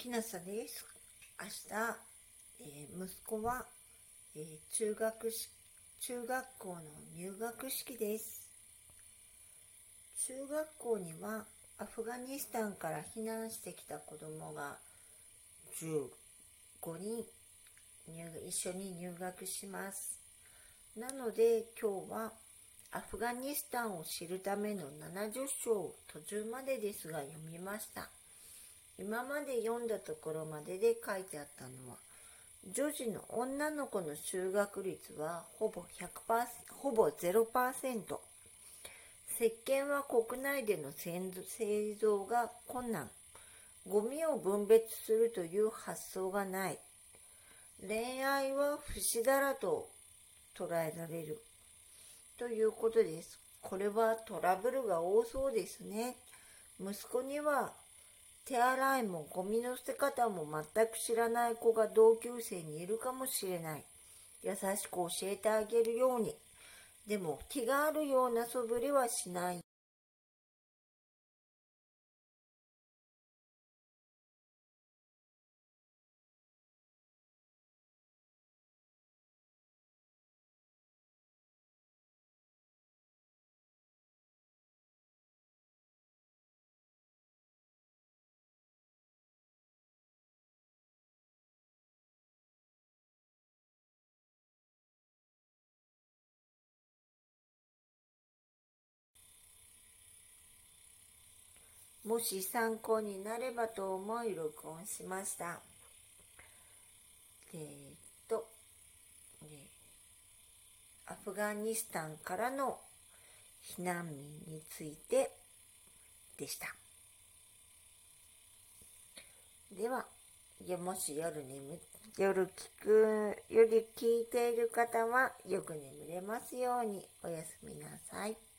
きなさです。明日、えー、息子は、えー、中学し中学校の入学式です。中学校にはアフガニスタンから避難してきた子供が15人一緒に入学します。なので今日はアフガニスタンを知るための70章途中までですが読みました。今まで読んだところまでで書いてあったのは、女児の女の子の就学率はほぼ100%、ほぼ0%。石鹸は国内での製造が困難。ゴミを分別するという発想がない。恋愛は不死だらと捉えられる。ということです。これはトラブルが多そうですね。息子には手洗いもゴミの捨て方も全く知らない子が同級生にいるかもしれない。優しく教えてあげるように。でも気があるような素振りはしない。もし参考になればと思い録音しました。えー、っと、アフガニスタンからの避難民についてでした。では、もし夜眠夜聞く、より聞いている方はよく眠れますようにおやすみなさい。